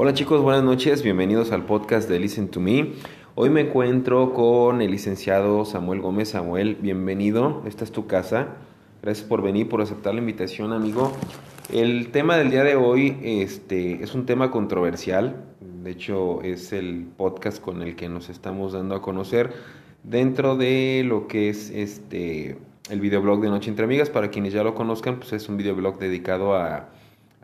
Hola chicos, buenas noches, bienvenidos al podcast de Listen to Me. Hoy me encuentro con el licenciado Samuel Gómez. Samuel, bienvenido, esta es tu casa. Gracias por venir, por aceptar la invitación, amigo. El tema del día de hoy este, es un tema controversial, de hecho es el podcast con el que nos estamos dando a conocer dentro de lo que es este el videoblog de Noche entre Amigas. Para quienes ya lo conozcan, pues es un videoblog dedicado a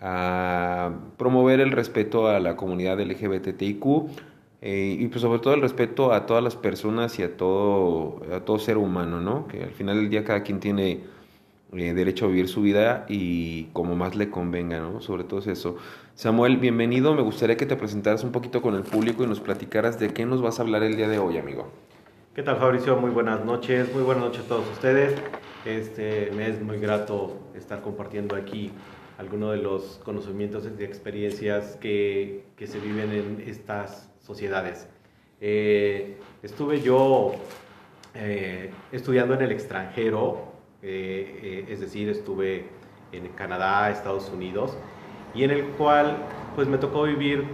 a promover el respeto a la comunidad LGBTIQ eh, y pues sobre todo el respeto a todas las personas y a todo, a todo ser humano, ¿no? Que al final del día cada quien tiene eh, derecho a vivir su vida y como más le convenga, ¿no? Sobre todo eso. Samuel, bienvenido. Me gustaría que te presentaras un poquito con el público y nos platicaras de qué nos vas a hablar el día de hoy, amigo. ¿Qué tal, Fabricio? Muy buenas noches. Muy buenas noches a todos ustedes. Este, me es muy grato estar compartiendo aquí algunos de los conocimientos y experiencias que, que se viven en estas sociedades. Eh, estuve yo eh, estudiando en el extranjero, eh, es decir, estuve en Canadá, Estados Unidos, y en el cual pues me tocó vivir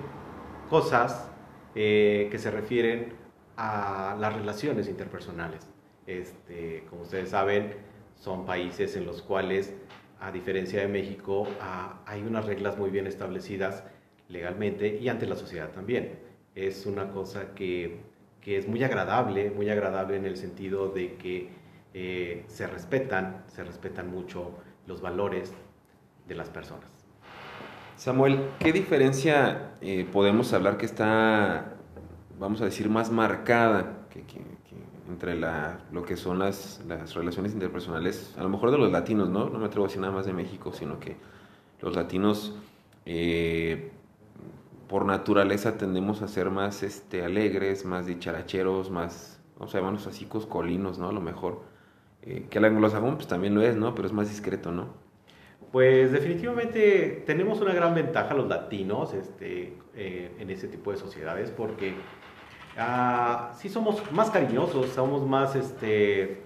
cosas que se refieren a las relaciones interpersonales. Este, como ustedes saben, son países en los cuales a diferencia de México, hay unas reglas muy bien establecidas legalmente y ante la sociedad también. Es una cosa que, que es muy agradable, muy agradable en el sentido de que eh, se respetan, se respetan mucho los valores de las personas. Samuel, ¿qué diferencia eh, podemos hablar que está, vamos a decir, más marcada que, que, entre la, lo que son las, las, relaciones interpersonales, a lo mejor de los latinos, ¿no? No me atrevo a decir nada más de México, sino que los latinos eh, por naturaleza tendemos a ser más este, alegres, más dicharacheros, más, o sea, manos así coscolinos, ¿no? A lo mejor. Eh, que el anglosajón pues también lo es, ¿no? Pero es más discreto, ¿no? Pues definitivamente tenemos una gran ventaja los latinos este, eh, en ese tipo de sociedades porque Ah, sí somos más cariñosos, somos más, este,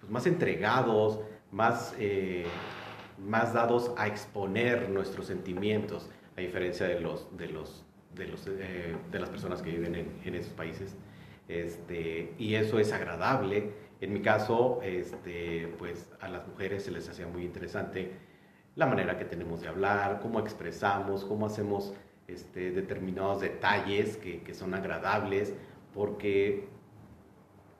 pues más entregados, más, eh, más dados a exponer nuestros sentimientos, a diferencia de, los, de, los, de, los, eh, de las personas que viven en, esos países. Este, y eso es agradable. En mi caso, este, pues a las mujeres se les hacía muy interesante la manera que tenemos de hablar, cómo expresamos, cómo hacemos este, determinados detalles que, que, son agradables, porque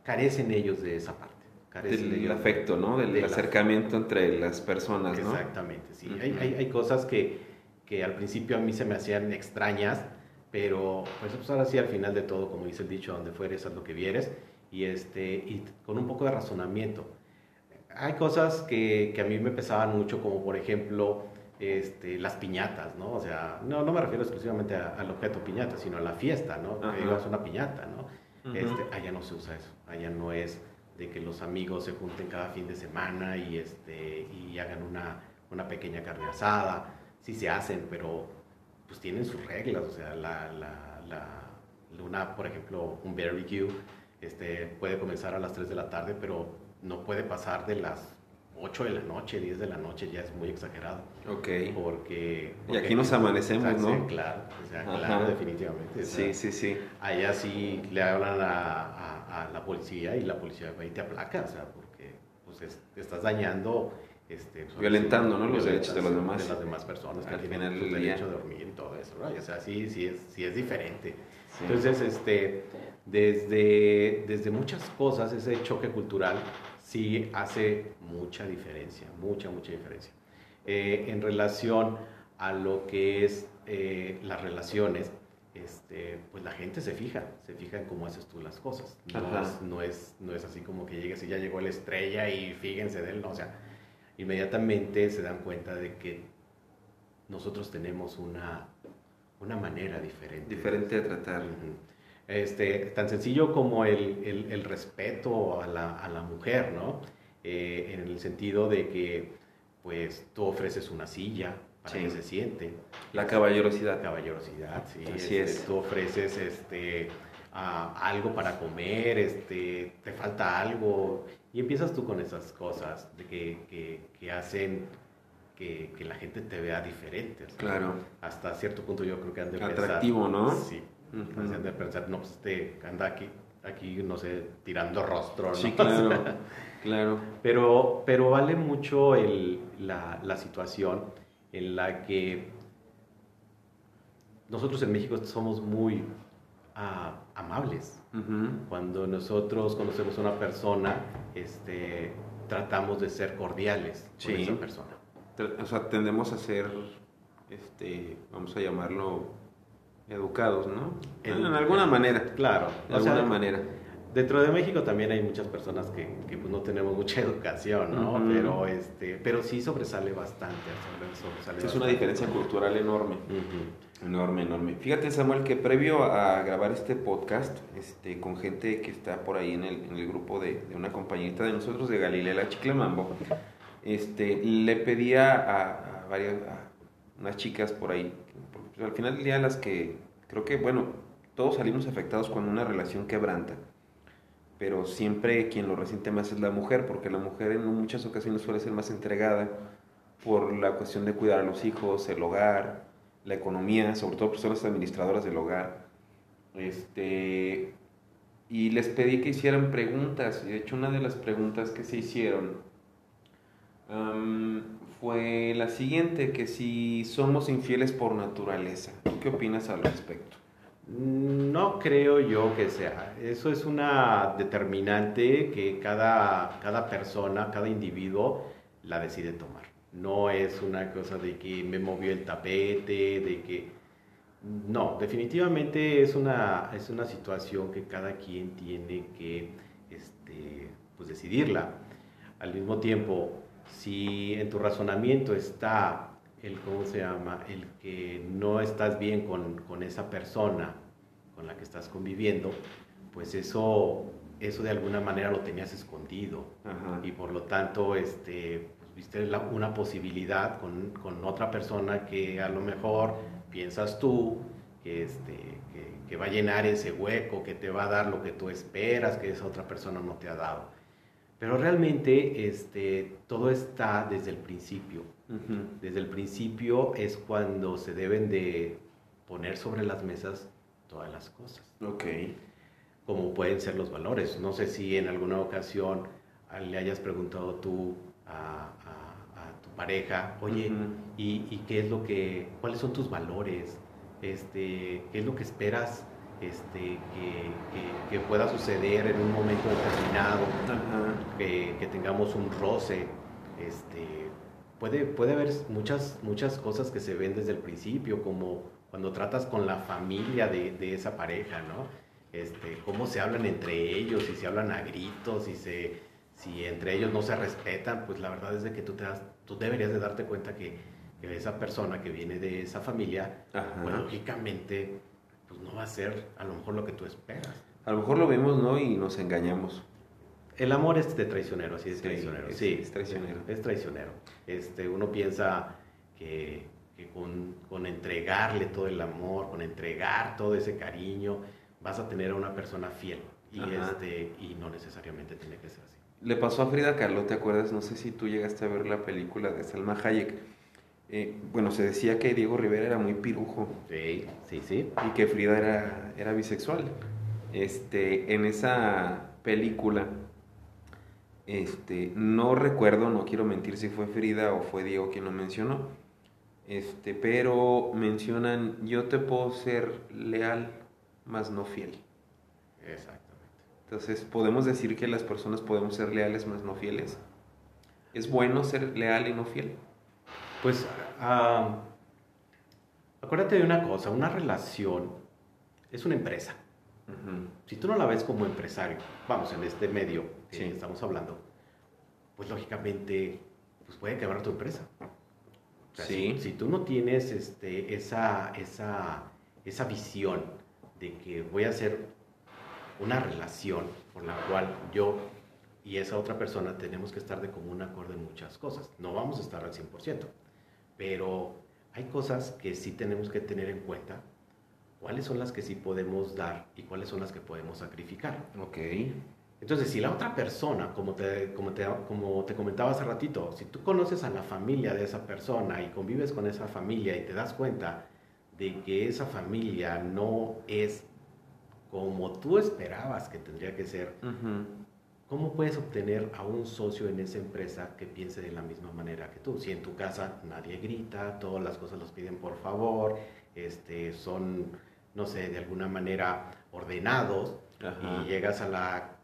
carecen ellos de esa parte. Carecen del afecto, ¿no? Del acercamiento entre las personas, ¿no? Exactamente, sí. hay, hay, hay, cosas que, que, al principio a mí se me hacían extrañas, pero pues, pues, ahora sí al final de todo, como dice el dicho, donde fueres, haz lo que vieres, y, este, y con un poco de razonamiento. Hay cosas que, que a mí me pesaban mucho, como por ejemplo este, las piñatas, ¿no? O sea, no, no me refiero exclusivamente al objeto piñata, sino a la fiesta, ¿no? Que digas una piñata, ¿no? este, allá no se usa eso, allá no es de que los amigos se junten cada fin de semana y, este, y hagan una, una pequeña carne asada, sí se hacen, pero pues tienen sus reglas, o sea, la, la, la, una, por ejemplo, un barbecue este, puede comenzar a las 3 de la tarde, pero no puede pasar de las 8 de la noche, 10 de la noche ya es muy exagerado. Ok. Porque... y aquí nos amanecemos, ¿no? claro, o sea, claro, definitivamente. Sí, sí, sí. Allá sí le hablan a, a, la policía y la policía va y te aplaca, o sea, porque pues estás dañando... Este, pues, violentando ¿no? los derechos de los demás. De las demás personas que tienen el derecho de dormir y todo eso, ¿no? O sea, sí, sí es, sí es diferente. Entonces, este, desde, desde muchas cosas, ese choque cultural sí hace mucha diferencia, mucha, mucha diferencia. Eh, en relación a lo que es eh, las relaciones, este, pues la gente se fija, se fija en cómo haces tú las cosas. No es, no es, no, es, así como que llegues y ya llegó la estrella y fíjense de él, no, o sea, inmediatamente se dan cuenta de que nosotros tenemos una, una manera diferente. Diferente de tratar. Este, tan sencillo como el, el, el respeto a la, a la, mujer, ¿no? Eh, en el sentido de que, pues, tú ofreces una silla para que se siente. La caballerosidad. Caballerosidad, sí. Así este, es. Tú ofreces, este, algo para comer, este, te falta algo, y empiezas tú con esas cosas de que, que, que hacen que, que, la gente te vea diferente. claro. Hasta cierto punto yo creo que han de Atractivo, ¿no? Sí. Han de pensar, no, pues este anda aquí, aquí, no sé, tirando rostro, ¿no? Sí, claro. claro. Pero, pero vale mucho el, la, la situación en la que nosotros en México somos muy uh, amables. Cuando nosotros conocemos a una persona, este, tratamos de ser cordiales con esa persona. O sea, tendemos a ser, este, vamos a llamarlo, educados, ¿no? En, alguna manera. Claro. De alguna manera. Dentro de México también hay muchas personas que, que pues, no tenemos mucha educación, ¿no? pero, este, pero sí sobresale bastante. es una diferencia cultural enorme. Enorme, enorme. Fíjate, Samuel, que previo a grabar este podcast, este, con gente que está por ahí en el, en el grupo de, de, una compañita de nosotros de Galilea Chiclamambo, este, le pedía a, a varias, a unas chicas por ahí, porque pues, al final del día las que, creo que, bueno, todos salimos afectados cuando una relación quebranta, pero siempre quien lo resiente más es la mujer, porque la mujer en muchas ocasiones suele ser más entregada por la cuestión de cuidar a los hijos, el hogar, la economía, sobre todo personas administradoras del hogar. Este, y les pedí que hicieran preguntas, y de hecho una de las preguntas que se hicieron fue la siguiente, que si somos infieles por naturaleza, ¿qué opinas al respecto? No creo yo que sea. Eso es una determinante que cada, cada persona, cada individuo la decide tomar. No es una cosa de que me movió el tapete, de que... No, definitivamente es una, es una situación que cada quien tiene que este, pues decidirla. Al mismo tiempo, si en tu razonamiento está el, ¿cómo se llama? El que no estás bien con, con esa persona con la que estás conviviendo, pues eso, eso de alguna manera lo tenías escondido. Y por lo tanto, este, viste una posibilidad con, con, otra persona que a lo mejor piensas tú que, este, que, que, va a llenar ese hueco, que te va a dar lo que tú esperas, que esa otra persona no te ha dado. Pero realmente este, todo está desde el principio. Desde el principio es cuando se deben de poner sobre las mesas todas las cosas. Ok. Como pueden ser los valores. No sé si en alguna ocasión le hayas preguntado tú a, pareja, oye, y, qué es lo que, cuáles son tus valores? Este, ¿Qué es lo que esperas este, que, que, pueda suceder en un momento determinado? Que, que, tengamos un roce. Este, puede, puede haber muchas, muchas cosas que se ven desde el principio, como cuando tratas con la familia de, de esa pareja, ¿no? Este, cómo se hablan entre ellos, si se hablan a gritos, si se si entre ellos no se respetan, pues la verdad es de que tú, te das, tú deberías de darte cuenta que, que esa persona que viene de esa familia, pues lógicamente, pues no va a ser a lo mejor lo que tú esperas. A lo mejor lo vemos, ¿no? Y nos engañamos. El amor es de traicionero, así es traicionero. Es, sí, es traicionero. Es traicionero. Este, uno piensa que, que con, con, entregarle todo el amor, con entregar todo ese cariño, vas a tener a una persona fiel. Y, este, y no necesariamente tiene que ser así. Le pasó a Frida Kahlo, ¿te acuerdas? No sé si tú llegaste a ver la película de Salma Hayek. Eh, bueno, se decía que Diego Rivera era muy pirujo. Sí, sí, sí. Y que Frida era, era bisexual. Este, en esa película, este, no recuerdo, no quiero mentir si fue Frida o fue Diego quien lo mencionó. Este, pero mencionan, yo te puedo ser leal, mas no fiel. Exacto. Entonces, podemos decir que las personas podemos ser leales más no fieles. ¿Es bueno ser leal y no fiel? Pues, uh, acuérdate de una cosa, una relación es una empresa. Si tú no la ves como empresario, vamos, en este medio que estamos hablando, pues lógicamente pues puede quebrar tu empresa. sí. si, si, tú no tienes este, esa, esa, esa visión de que voy a ser una relación por la cual yo y esa otra persona tenemos que estar de común acuerdo en muchas cosas. No vamos a estar al 100%, pero hay cosas que sí tenemos que tener en cuenta. ¿Cuáles son las que sí podemos dar y cuáles son las que podemos sacrificar? Ok. Entonces, si la otra persona, como te, como, te, como te comentaba hace ratito, si tú conoces a la familia de esa persona y convives con esa familia y te das cuenta de que esa familia no es como tú esperabas que tendría que ser, ¿cómo puedes obtener a un socio en esa empresa que piense de la misma manera que tú? Si en tu casa nadie grita, todas las cosas los piden por favor, este, son, no sé, de alguna manera ordenados, y llegas a la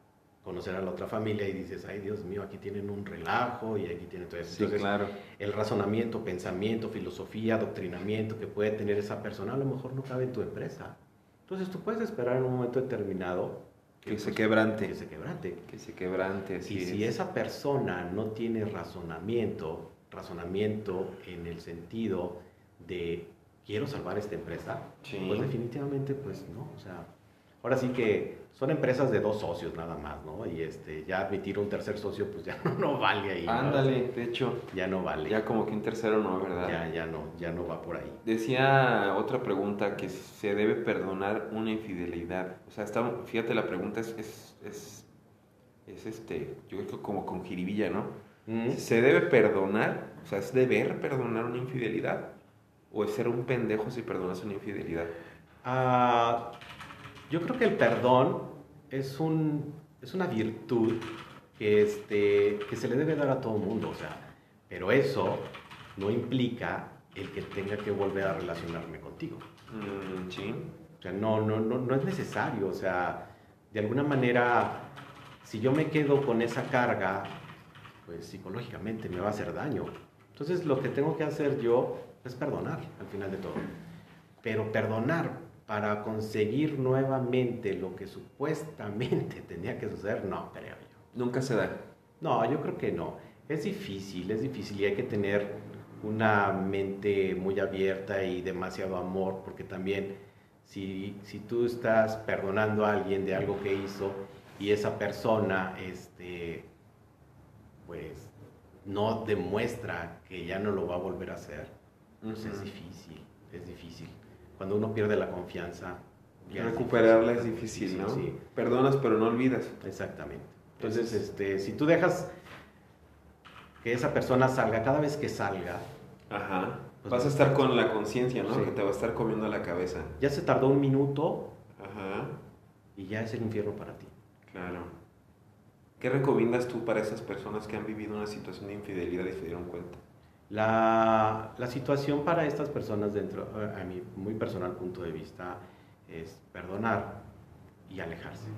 conocer a la otra familia y dices, ay Dios mío, aquí tienen un relajo y aquí tienen todo eso. Entonces, claro. el razonamiento, pensamiento, filosofía, adoctrinamiento que puede tener esa persona a lo mejor no cabe en tu empresa. Entonces tú puedes esperar en un momento determinado que, se pues, quebrante. Que se quebrante. Que se quebrante. y si esa persona no tiene razonamiento, razonamiento en el sentido de quiero salvar esta empresa, pues definitivamente pues no, o sea, ahora sí que son empresas de dos socios nada más, ¿no? Y este, ya admitir un tercer socio, pues ya no, vale ahí. Ándale, de hecho. Ya no vale. Ya como que un tercero no, ¿verdad? Ya, ya no, ya no va por ahí. Decía otra pregunta que se debe perdonar una infidelidad. O sea, está, fíjate, la pregunta es, es, es, es este, yo creo que como con jiribilla, ¿no? ¿Se debe perdonar? O sea, ¿es deber perdonar una infidelidad? ¿O es ser un pendejo si perdonas una infidelidad? Ah yo creo que el perdón es, un, es una virtud que, este, que se le debe dar a todo mundo, o sea, pero eso no implica el que tenga que volver a relacionarme contigo. Mm, sí. O sea, no, no, no, no es necesario, o sea, de alguna manera, si yo me quedo con esa carga, pues psicológicamente me va a hacer daño. Entonces lo que tengo que hacer yo es perdonar al final de todo. Pero perdonar para conseguir nuevamente lo que supuestamente tenía que suceder, no creo yo. Nunca se da. No, yo creo que no. Es difícil, es difícil y hay que tener una mente muy abierta y demasiado amor, porque también si, si tú estás perdonando a alguien de algo que hizo y esa persona, este, pues, no demuestra que ya no lo va a volver a hacer, pues es difícil, es difícil cuando uno pierde la confianza. Recuperarla es difícil, ¿no? Sí. Perdonas pero no olvidas. Exactamente. Entonces, este, si tú dejas que esa persona salga, cada vez que salga, Ajá. Pues vas a estar con la conciencia, ¿no? Que te va a estar comiendo la cabeza. Ya se tardó un minuto Ajá. y ya es el infierno para ti. Claro. ¿Qué recomiendas tú para esas personas que han vivido una situación de infidelidad y se dieron cuenta? La, la, situación para estas personas, dentro, a mi muy personal punto de vista, es perdonar y alejarse.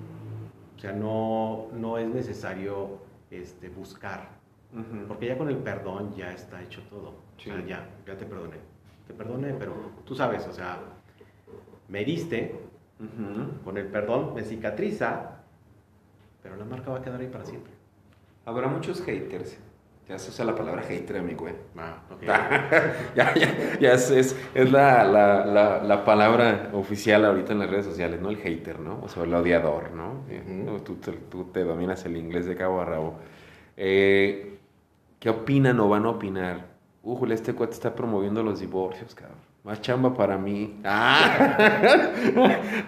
O sea, no, no es necesario este, buscar, porque ya con el perdón ya está hecho todo. O sea, ya, ya te perdoné. Te perdoné, pero tú sabes, o sea, me heriste, con el perdón me cicatriza, pero la marca va a quedar ahí para siempre. Habrá muchos haters ya se usa la palabra hater, amigo. Ah, ya, ya, ya es, es, es la, la, la, la, palabra oficial ahorita en las redes sociales, ¿no? El hater, ¿no? O sea, el odiador, ¿no? tú, tú, te dominas el inglés de cabo a rabo. Eh, ¿Qué opinan o van a opinar? Ujule, este cuate está promoviendo los divorcios, cabrón. Más chamba para mí. Ah.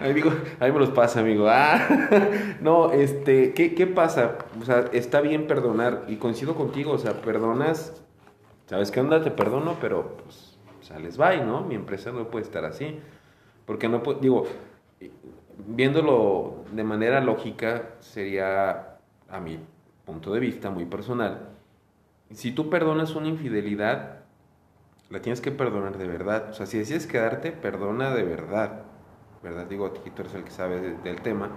ahí, digo, ahí me los pasa, amigo. Ah. no, este, ¿qué, ¿qué pasa? O sea, está bien perdonar y coincido contigo, o sea, perdonas, ¿sabes qué onda? Te perdono, pero pues, sales bye, ¿no? Mi empresa no puede estar así. Porque no puedo, digo, viéndolo de manera lógica, sería, a mi punto de vista muy personal, si tú perdonas una infidelidad, la tienes que perdonar de verdad. O sea, si decides quedarte, perdona de verdad. ¿Verdad? Digo, tú eres el que sabe del tema.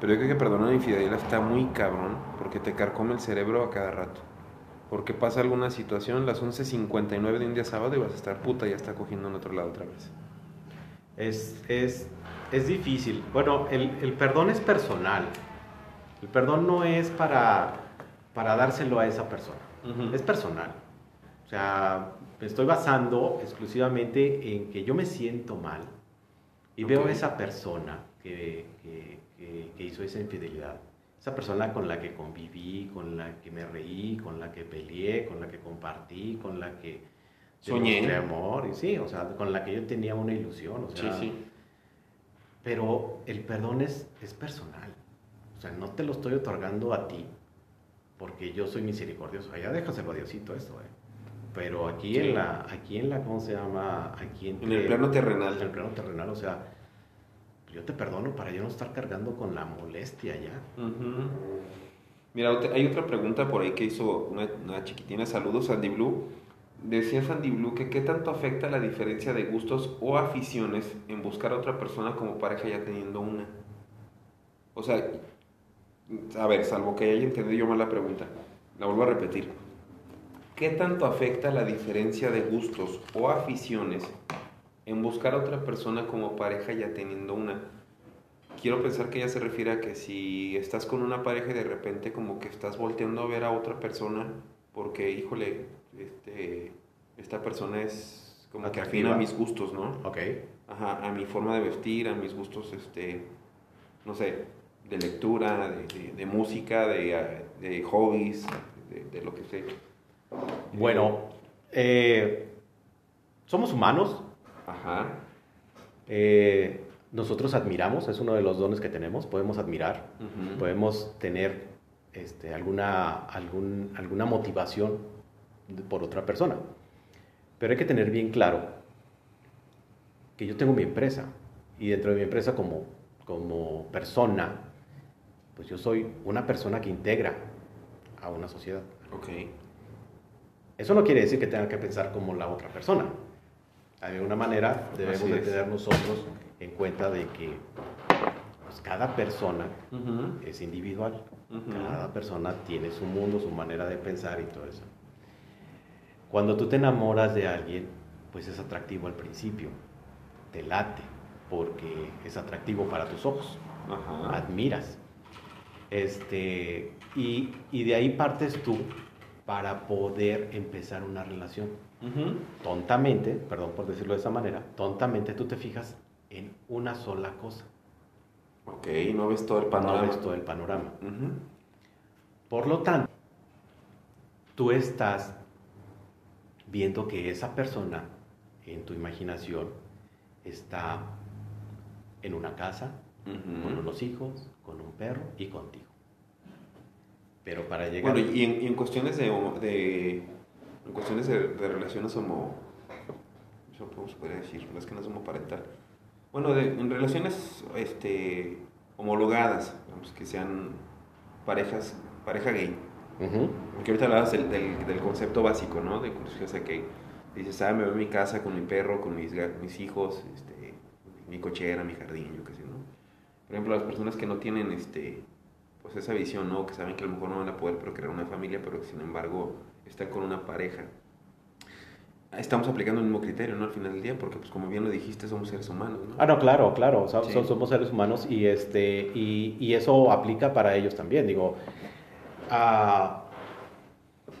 Pero yo creo que perdonar una infidelidad está muy cabrón porque te carcome el cerebro a cada rato. Porque pasa alguna situación, las 11.59 de un día sábado y vas a estar puta, ya está cogiendo en otro lado otra vez. Es, es, es difícil. Bueno, el, el, perdón es personal. El perdón no es para, para dárselo a esa persona. Es personal. O sea, me estoy basando exclusivamente en que yo me siento mal y veo a esa persona que, que, hizo esa infidelidad, esa persona con la que conviví, con la que me reí, con la que peleé, con la que compartí, con la que soñé amor, y sí, o sea, con la que yo tenía una ilusión, o sea, sí, sí. Pero el perdón es, es personal. sea, no te lo estoy otorgando a ti, porque yo soy misericordioso. Allá déjaselo a Diosito esto, ¿eh? Pero aquí en la, aquí en la, ¿cómo se llama? Aquí en, el plano terrenal. En el plano terrenal, o sea, yo te perdono para yo no estar cargando con la molestia ya. Mira, hay otra pregunta por ahí que hizo una, una chiquitina. Saludos, Sandy Blue. Decía Sandy Blue que qué tanto afecta la diferencia de gustos o aficiones en buscar a otra persona como pareja ya teniendo una. O sea, a ver, salvo que haya entendido yo mal la pregunta, la vuelvo a repetir. ¿Qué tanto afecta la diferencia de gustos o aficiones en buscar a otra persona como pareja ya teniendo una? quiero pensar que ella se refiere a que si estás con una pareja y de repente como que estás volteando a ver a otra persona porque, híjole, este, esta persona es como que afina a mis gustos, ¿no? Ok. Ajá, a mi forma de vestir, a mis gustos, este, no sé, de lectura, de, música, de, hobbies, de, lo que sea. Bueno, eh, somos humanos. Ajá. Eh, nosotros admiramos, es uno de los dones que tenemos, podemos admirar, podemos tener este, alguna, algún, alguna motivación por otra persona. Pero hay que tener bien claro que yo tengo mi empresa y dentro de mi empresa como, como persona, pues yo soy una persona que integra a una sociedad. Ok. Eso no quiere decir que tenga que pensar como la otra persona. De alguna manera debemos de tener nosotros en cuenta de que pues, cada persona es individual, cada persona tiene su mundo, su manera de pensar y todo eso. Cuando tú te enamoras de alguien, pues es atractivo al principio, te late, porque es atractivo para tus ojos, admiras. Este, y, y de ahí partes tú para poder empezar una relación. Tontamente, perdón por decirlo de esa manera, tontamente tú te fijas en una sola cosa. Ok, no ves todo el panorama. No ves todo el panorama. Por lo tanto, tú estás viendo que esa persona en tu imaginación está en una casa, con unos hijos, con un perro y contigo. Pero para llegar... Bueno, y en, cuestiones de, en cuestiones de, relaciones homo... ¿Cómo se podría decir? No es que no es homoparental bueno, en relaciones este, homologadas, que sean parejas, pareja gay. Porque ahorita hablabas del, del, concepto básico, ¿no? De curiosidad que dices, ah, me voy a mi casa con mi perro, con mis, mis hijos, este, mi cochera, mi jardín, yo qué sé, ¿no? Por ejemplo, las personas que no tienen este, pues esa visión, ¿no? Que saben que a lo mejor no van a poder procrear una familia, pero que sin embargo están con una pareja estamos aplicando el mismo criterio, ¿no? Al final del día, porque pues como bien lo dijiste, somos seres humanos, ¿no? Ah, no, claro, claro, somos seres humanos y, este, y, y, eso aplica para ellos también, digo, ah,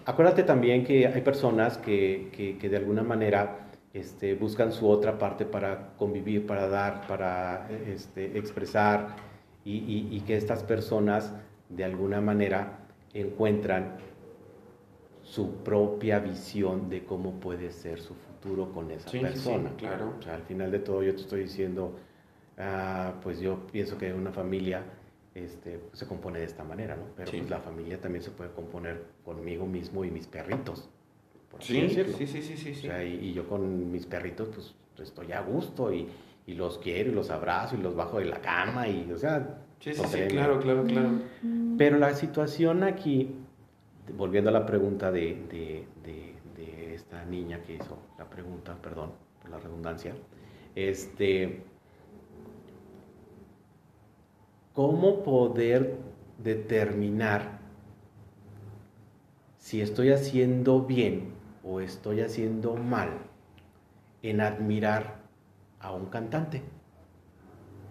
acuérdate también que hay personas que, que, que, de alguna manera este, buscan su otra parte para convivir, para dar, para este, expresar y, y, y que estas personas de alguna manera encuentran su propia visión de cómo puede ser su futuro con esa persona. Sí, claro. O sea, al final de todo yo te estoy diciendo, ah, pues yo pienso que una familia este, se compone de esta manera, ¿no? Pero pues la familia también se puede componer conmigo mismo y mis perritos. sí, sí, sí, sí, sí, O sea, y, yo con mis perritos, pues estoy a gusto y, y, los quiero y los abrazo y los bajo de la cama y, o sea... Sí, sí, sí, claro, claro, claro. Pero la situación aquí volviendo a la pregunta de, esta niña que hizo la pregunta, perdón por la redundancia, este, ¿cómo poder determinar si estoy haciendo bien o estoy haciendo mal en admirar a un cantante?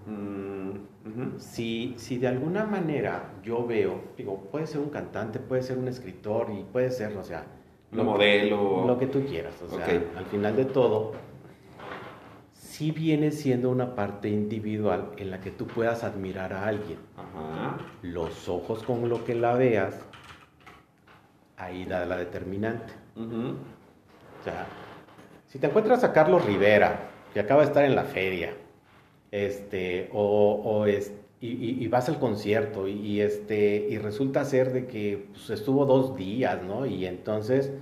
Mm, si, si de alguna manera yo veo, digo, puede ser un cantante, puede ser un escritor y puede ser, o sea, lo modelo. lo que tú quieras, o sea, al final de todo, sí viene siendo una parte individual en la que tú puedas admirar a alguien. Los ojos con lo que la veas, ahí da la determinante. O sea, si te encuentras a Carlos Rivera, que acaba de estar en la feria, este, o, es, y, vas al concierto y, este, y resulta ser de que pues, estuvo dos días, ¿no? Y entonces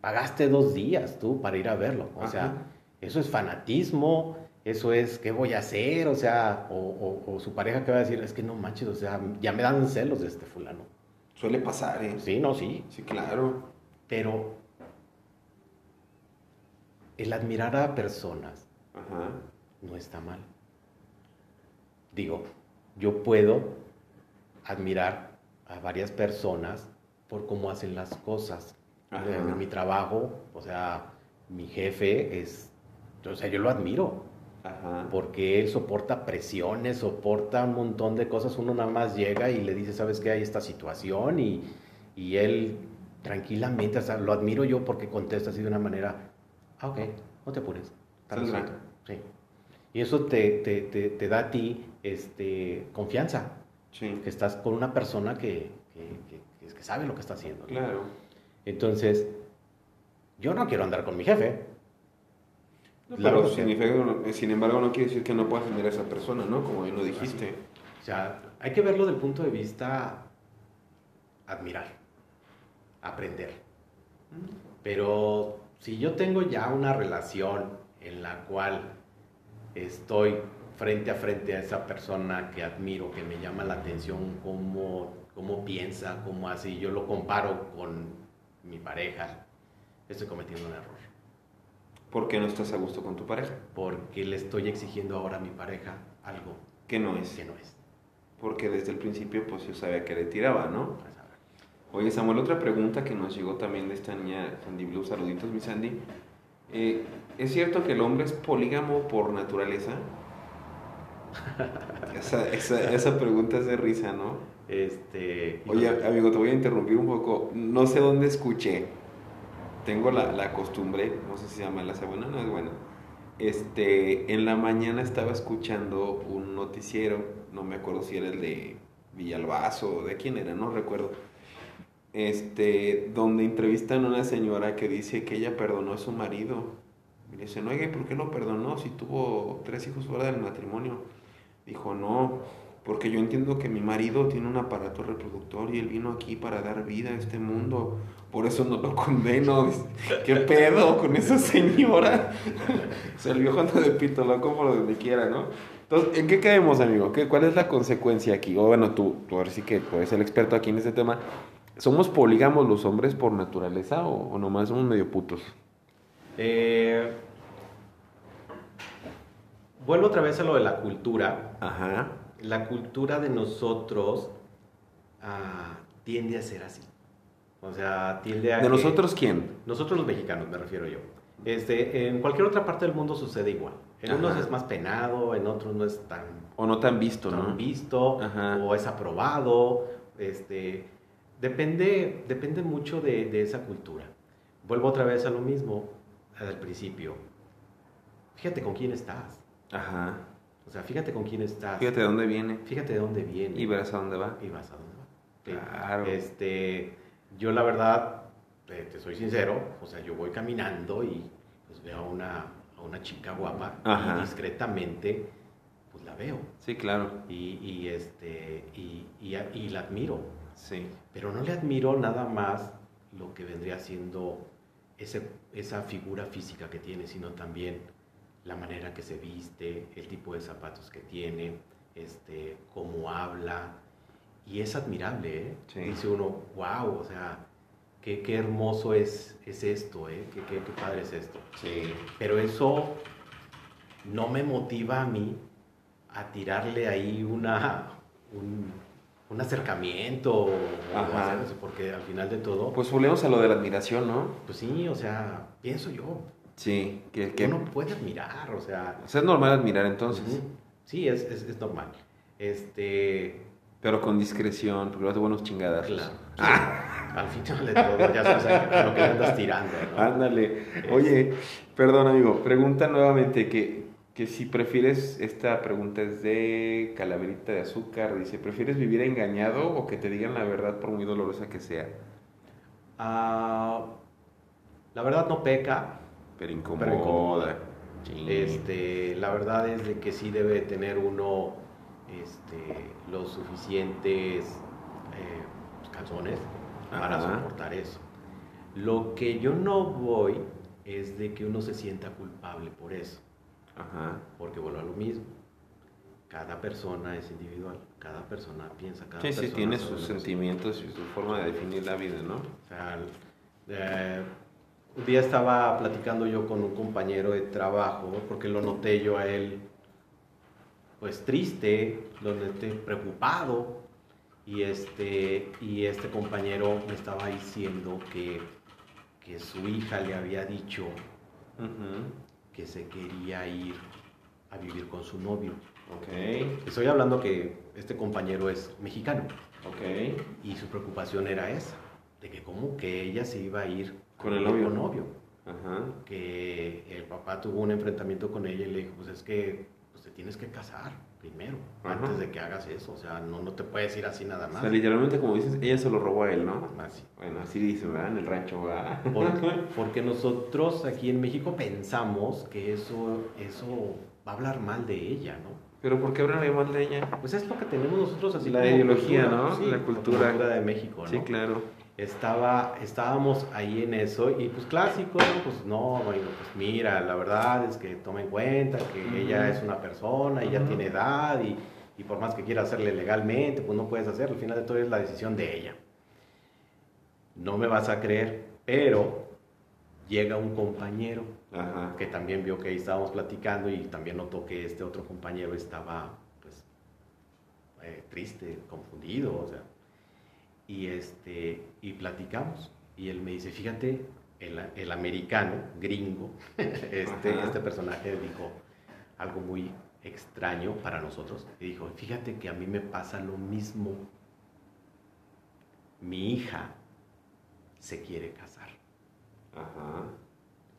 pagaste dos días tú para ir a verlo. O sea, eso es fanatismo, eso es, ¿qué voy a hacer? O sea, o, su pareja que va a decir, es que no manches, o sea, ya me dan celos de este fulano. Suele pasar, ¿eh? Sí, no, sí. Sí, claro. Pero el admirar a personas no está mal. Digo, yo puedo admirar a varias personas por cómo hacen las cosas. Mi trabajo, o sea, mi jefe es, o sea, yo lo admiro. Porque él soporta presiones, soporta un montón de cosas. Uno nada más llega y le dice, ¿sabes qué? Hay esta situación y, y él tranquilamente, o sea, lo admiro yo porque contesta así de una manera, ah, ok, no te apures. Sí. Y eso te, te, te, te, da a ti este, confianza. Sí. Que estás con una persona que, que, que, sabe lo que está haciendo. Claro. Entonces, yo no quiero andar con mi jefe. pero sin embargo no quiere decir que no puedas tener a esa persona, ¿no? Como bien lo dijiste. O sea, hay que verlo del punto de vista admirar, aprender. Pero si yo tengo ya una relación en la cual estoy frente a frente a esa persona que admiro, que me llama la atención, cómo, cómo piensa, cómo hace, y yo lo comparo con mi pareja, estoy cometiendo un error. ¿Por qué no estás a gusto con tu pareja? Porque le estoy exigiendo ahora a mi pareja algo que no es. Que no es. Porque desde el principio pues yo sabía que le tiraba, ¿no? Oye Samuel, otra pregunta que nos llegó también de esta niña Sandy Blue, saluditos mi Sandy. Eh, ¿Es cierto que el hombre es polígamo por naturaleza? esa, esa, esa, pregunta es de risa, ¿no? Este, Oye, amigo, te voy a interrumpir un poco. No sé dónde escuché. Tengo la, la costumbre, no sé si se llama la buena, no es buena. Este, en la mañana estaba escuchando un noticiero, no me acuerdo si era el de Villalbazo o de quién era, no recuerdo este, donde entrevistan a una señora que dice que ella perdonó a su marido. Y le dicen, oye, ¿por qué lo perdonó si tuvo tres hijos fuera del matrimonio? Dijo, no, porque yo entiendo que mi marido tiene un aparato reproductor y él vino aquí para dar vida a este mundo. Por eso no lo condeno. ¿Qué pedo con esa señora? Se el viejo anda de pito loco por donde quiera, ¿no? Entonces, ¿en qué caemos, amigo? ¿Qué, ¿Cuál es la consecuencia aquí? O bueno, tú, tú ahora sí que puedes ser el experto aquí en este tema. ¿Somos polígamos los hombres por naturaleza o, nomás somos medio putos? Eh, vuelvo otra vez a lo de la cultura. Ajá. La cultura de nosotros ah, tiende a ser así. O sea, tiende a... ¿De nosotros quién? Nosotros los mexicanos, me refiero yo. Este, en cualquier otra parte del mundo sucede igual. En unos es más penado, en otros no es tan... O no tan visto, tan ¿no? visto, o es aprobado. Este, Depende, depende mucho de, esa cultura. Vuelvo otra vez a lo mismo al principio. Fíjate con quién estás. Ajá. O sea, fíjate con quién estás. Fíjate de dónde viene. Fíjate de dónde viene. Y verás a dónde va. Y vas a dónde va. Claro. Este, yo la verdad, te, soy sincero, o sea, yo voy caminando y pues veo a una, a una chica guapa y discretamente pues la veo. Sí, claro. Y, y este, y, y la admiro. Sí. Pero no le admiro nada más lo que vendría siendo ese, esa figura física que tiene, sino también la manera que se viste, el tipo de zapatos que tiene, este, cómo habla. Y es admirable, ¿eh? Dice uno, wow, o sea, qué, qué hermoso es, es esto, ¿eh? Qué, qué, padre es esto. Sí. Pero eso no me motiva a mí a tirarle ahí una, un, un acercamiento, porque al final de todo... Pues volvemos a lo de la admiración, ¿no? Pues sí, o sea, pienso yo. Sí, que, que... Uno puede admirar, o sea... O sea, es normal admirar entonces. Sí, es, es, normal. Este... Pero con discreción, porque no te buenos chingadas. Claro. Ah. Al final de todo, ya sabes a lo que andas tirando, ¿no? Ándale. Oye, perdón, amigo, pregunta nuevamente que que si prefieres, esta pregunta es de Calaverita de Azúcar, dice, ¿prefieres vivir engañado o que te digan la verdad por muy dolorosa que sea? Ah, la verdad no peca. Pero incomoda. Este, la verdad es de que sí debe tener uno este, los suficientes eh, calzones para soportar eso. Lo que yo no voy es de que uno se sienta culpable por eso, Ajá. porque vuelvo a lo mismo. Cada persona es individual, cada persona piensa, cada Sí, persona sí, tiene sabe sus sentimientos y su forma de definir la vida, ¿no? O sea, eh, un día estaba platicando yo con un compañero de trabajo, porque lo noté yo a él, pues triste, lo noté preocupado, y este, y este compañero me estaba diciendo que, que su hija le había dicho. Que se quería ir a vivir con su novio. Ok, Estoy hablando que este compañero es mexicano. ok. Y su preocupación era esa, de que como que ella se iba a ir Con el novio. Con novio. Ajá. Que el papá tuvo un enfrentamiento con ella y le dijo, pues es que pues, te tienes que casar primero, Ajá. antes de que hagas eso. O sea, no, no te puedes ir así nada O más. sea, literalmente, como dices, ella se lo robó a él, ¿no? Así. Bueno, así dicen, ¿verdad? En el rancho, ¿verdad? Porque, porque nosotros aquí en México pensamos que eso, eso va a hablar mal de ella, ¿no? Pero ¿por qué hablan mal de ella? Pues es lo que tenemos nosotros así La como ideología, cultura, ¿no? sí, La cultura. cultura de México, ¿no? Sí, claro. Estaba, estábamos ahí en eso y pues clásico, ¿no? Pues no, bueno, pues mira, la verdad es que toma en cuenta que ella es una persona y ya Ujú. tiene edad y, y por más que quiera hacerle legalmente, pues no puedes hacerlo, al final de todo es la decisión de ella. No me vas a creer, pero llega un compañero Ajá. que también vio que ahí estábamos platicando y también notó que este otro compañero estaba pues eh, triste, confundido, o sea, y este y platicamos y él me dice, fíjate, el, el americano, gringo, este, Ajá. este personaje dijo algo muy extraño para nosotros y dijo, fíjate que a mí me pasa lo mismo, mi hija se quiere casar. Ajá.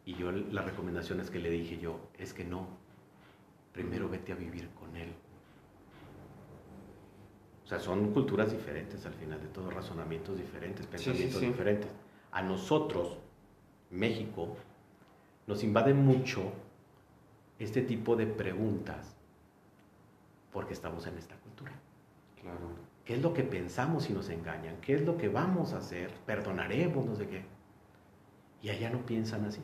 Y yo las recomendaciones que le dije yo es que no, primero vete a vivir con él. O sea, son culturas diferentes al final de todo, razonamientos diferentes, sí, pensamientos sí. diferentes. A nosotros, México, nos invade mucho este tipo de preguntas porque estamos en esta cultura. Claro. ¿Qué es lo que pensamos si nos engañan? ¿Qué es lo que vamos a hacer? ¿Perdonaremos? No sé qué. Y allá no piensan así,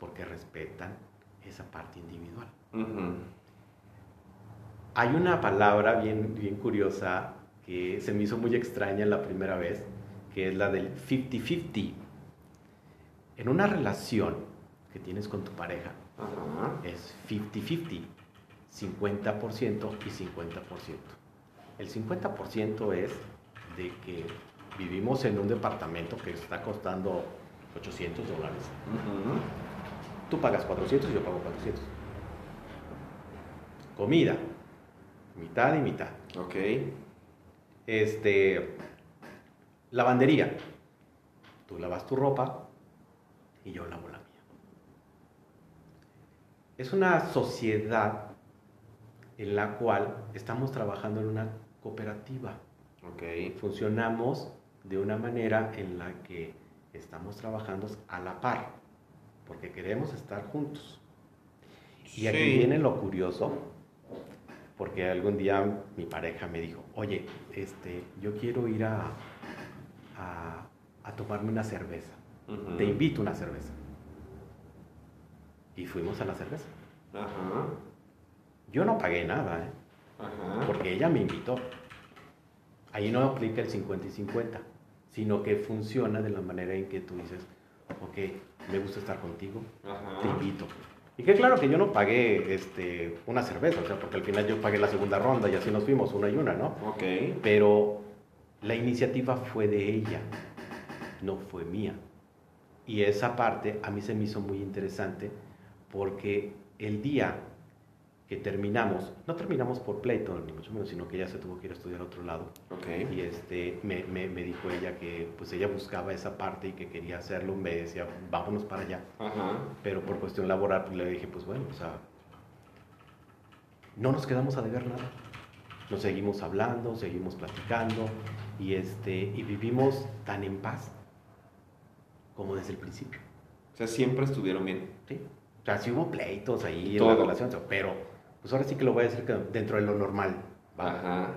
porque respetan esa parte individual. Ujú. Hay una palabra bien, bien curiosa que se me hizo muy extraña la primera vez, que es la del 50-50. En una relación que tienes con tu pareja, Ajá. es 50-50, 50% y 50%. El 50% es de que vivimos en un departamento que está costando 800 dólares. Ujú. Tú pagas 400 y yo pago 400. Comida, mitad y mitad. Ok. Este, lavandería. Tú lavas tu ropa y yo lavo la mía. Es una sociedad en la cual estamos trabajando en una cooperativa. Ok. Funcionamos de una manera en la que estamos trabajando a la par, porque queremos estar juntos. Y aquí viene lo curioso, porque algún día mi pareja me dijo, oye, este, yo quiero ir a, a, a tomarme una cerveza. Te invito a una cerveza. Y fuimos a la cerveza. Ajá. Yo no pagué nada, ¿eh? Porque ella me invitó. Ahí no aplica el 50 y 50, sino que funciona de la manera en que tú dices, ok, me gusta estar contigo, te invito. Y que claro que yo no pagué este, una cerveza, o sea, porque al final yo pagué la segunda ronda y así nos fuimos, una y una, ¿no? Ok. Pero la iniciativa fue de ella, no fue mía. Y esa parte a mí se me hizo muy interesante porque el día que terminamos, no terminamos por pleito, ni mucho menos, sino que ella se tuvo que ir a estudiar a otro lado. Ok. Y este, me, me, me dijo ella que pues ella buscaba esa parte y que quería hacerlo, me decía, vámonos para allá. Ajá. Pero por cuestión laboral pues, le dije, pues bueno, o sea, no nos quedamos a deber nada. Nos seguimos hablando, seguimos platicando y, este, y vivimos tan en paz como desde el principio. O sea, siempre estuvieron bien. ¿sí? O sea, sí hubo pleitos ahí en la relación, pero pues ahora sí que lo voy a decir dentro de lo normal. Ajá.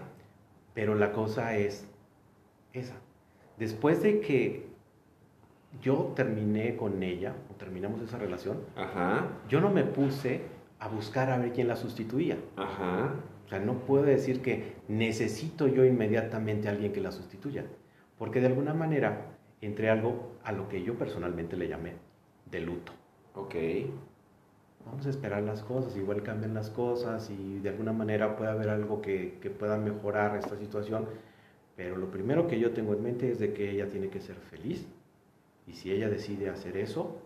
Pero la cosa es esa. Después de que yo terminé con ella, o terminamos esa relación, Ajá. yo no me puse a buscar a ver quién la sustituía. Ajá. O sea, no puedo decir que necesito yo inmediatamente a alguien que la sustituya, porque de alguna manera entré algo a lo que yo personalmente le llamé de luto. Ok. Vamos a esperar las cosas, igual cambian las cosas y de alguna manera puede haber algo que, que pueda mejorar esta situación, pero lo primero que yo tengo en mente es de que ella tiene que ser feliz y si ella decide hacer eso,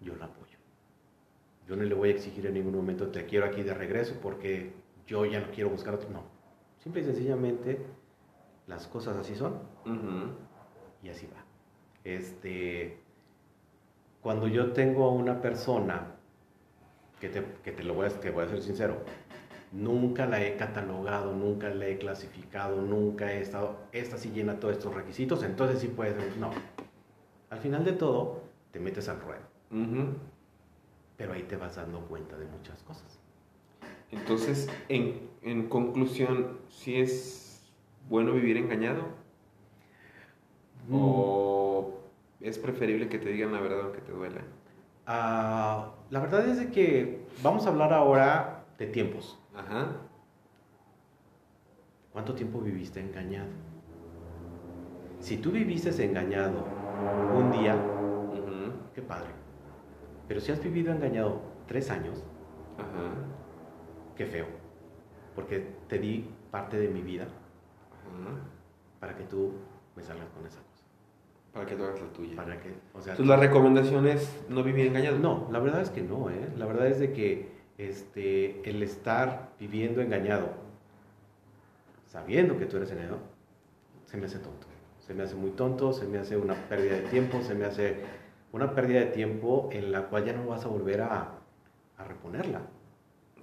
yo la apoyo. Yo no le voy a exigir en ningún momento te quiero aquí de regreso porque yo ya no quiero buscar otro. No. Simple y sencillamente, las cosas así son y así va. Este, cuando yo tengo a una persona, que te, que te lo voy a, que voy a ser sincero, nunca la he catalogado, nunca la he clasificado, nunca he estado, esta sí llena todos estos requisitos, entonces sí puede ser, no. Al final de todo, te metes al ruedo. Pero ahí te vas dando cuenta de muchas cosas. Entonces, en, en conclusión, ¿sí es bueno vivir engañado? Mm. ¿O es preferible que te digan la verdad aunque te duela? Ah, la verdad es de que vamos a hablar ahora de tiempos. Ajá. ¿Cuánto tiempo viviste engañado? Si tú viviste engañado un día, qué padre. Pero si has vivido engañado tres años, Ajá qué feo, porque te di parte de mi vida para que tú me salgas con esa. Para que tú hagas la tuya. Para que, o sea, Entonces, la recomendación es no vivir engañado. No, la verdad es que no, ¿eh? La verdad es de que este, el estar viviendo engañado, sabiendo que tú eres engañado, se me hace tonto. Se me hace muy tonto, se me hace una pérdida de tiempo, se me hace una pérdida de tiempo en la cual ya no vas a volver a, a reponerla.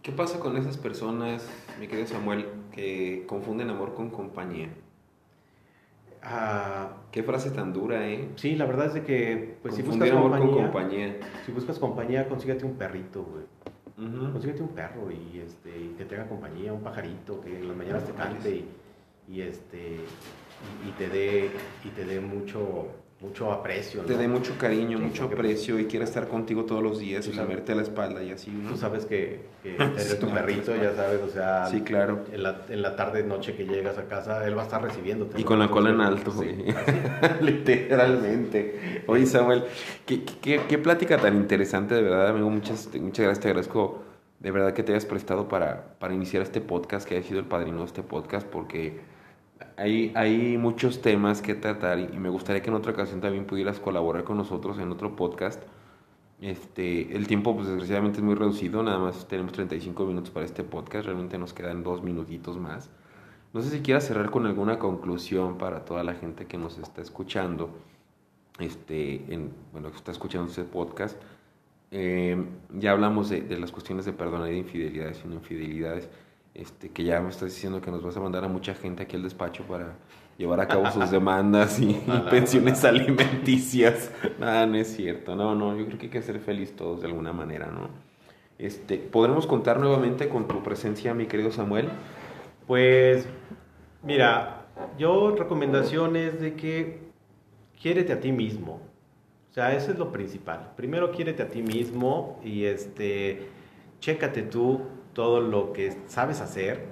¿Qué pasa con esas personas, mi querido Samuel, que confunden amor con compañía? Ah, Qué frase tan dura, ¿eh? Sí, la verdad es de que, pues si buscas compañía, con compañía, si buscas compañía, consíguete un perrito, güey. Consíguete un perro y este que te haga compañía, un pajarito que en las mañanas te cante y, este y, te dé y te dé mucho mucho aprecio. Te dé mucho cariño, mucho aprecio y quiera estar contigo todos los días y lamerte la espalda y así. Tú sabes que, que eres tu perrito, ya sabes, o sea, sí, claro. en, la, en la tarde, noche que llegas a casa, él va a estar recibiéndote. Y con la cola en alto, sí, literalmente. Oye, Samuel, ¿qué, qué, qué, plática tan interesante, de verdad, amigo. Muchas, muchas gracias, te agradezco de verdad que te hayas prestado para, para iniciar este podcast, que hayas sido el padrino de este podcast, porque hay, hay muchos temas que tratar y me gustaría que en otra ocasión también pudieras colaborar con nosotros en otro podcast. Este, el tiempo, pues desgraciadamente es muy reducido, nada más tenemos 35 minutos para este podcast, realmente nos quedan dos minutitos más. No sé si quieras cerrar con alguna conclusión para toda la gente que nos está escuchando, este, en, bueno, que está escuchando este podcast. Eh, ya hablamos de, de, las cuestiones de perdonar de infidelidades y no infidelidades este, que ya me estás diciendo que nos vas a mandar a mucha gente aquí al despacho para llevar a cabo sus demandas y, pensiones alimenticias. Nada, no es cierto. No, no, yo creo que hay que ser feliz todos de alguna manera, ¿no? Este, ¿Podremos contar nuevamente con tu presencia, mi querido Samuel? Pues, mira, yo recomendación es de que quiérete a ti mismo. O sea, eso es lo principal. Primero quiérete a ti mismo y este, chécate tú todo lo que sabes hacer,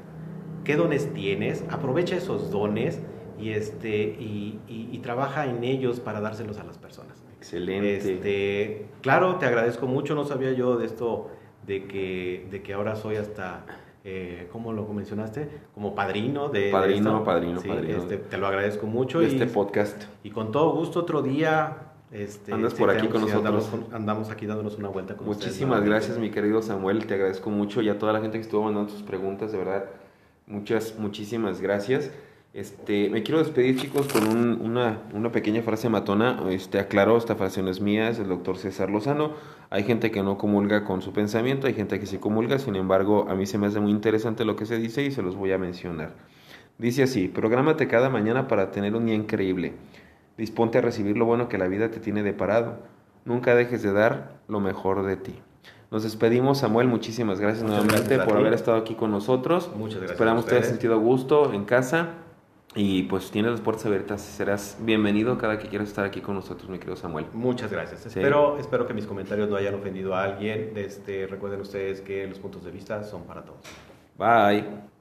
qué dones tienes, aprovecha esos dones y, este, y, trabaja en ellos para dárselos a las personas. Excelente. Este, claro, te agradezco mucho, no sabía yo de esto, de que, de que ahora soy hasta... Eh, ¿cómo lo mencionaste? Como padrino de... Padrino, padrino, padrino. Este, te lo agradezco mucho. De este podcast. Y con todo gusto otro día este, Andas por aquí con nosotros. Andamos, aquí dándonos una vuelta con Muchísimas gracias, mi querido Samuel. Te agradezco mucho y a toda la gente que estuvo mandando sus preguntas, de verdad. Muchas, muchísimas gracias. Este, me quiero despedir, chicos, con una, una, pequeña frase matona. Este, aclaro, esta frase no es mía, es del doctor César Lozano. Hay gente que no comulga con su pensamiento, hay gente que sí comulga, sin embargo, a mí se me hace muy interesante lo que se dice y se los voy a mencionar. Dice así, prográmate cada mañana para tener un día increíble. Disponte a recibir lo bueno que la vida te tiene deparado. Nunca dejes de dar lo mejor de ti. Nos despedimos, Samuel. Muchísimas gracias nuevamente por haber estado aquí con nosotros. Muchas gracias. Esperamos que te hayas sentido gusto en casa. Y pues tienes las puertas abiertas. Serás bienvenido cada que quieras estar aquí con nosotros, mi querido Samuel. Muchas gracias. Espero, espero que mis comentarios no hayan ofendido a alguien. Este, recuerden ustedes que los puntos de vista son para todos. Bye.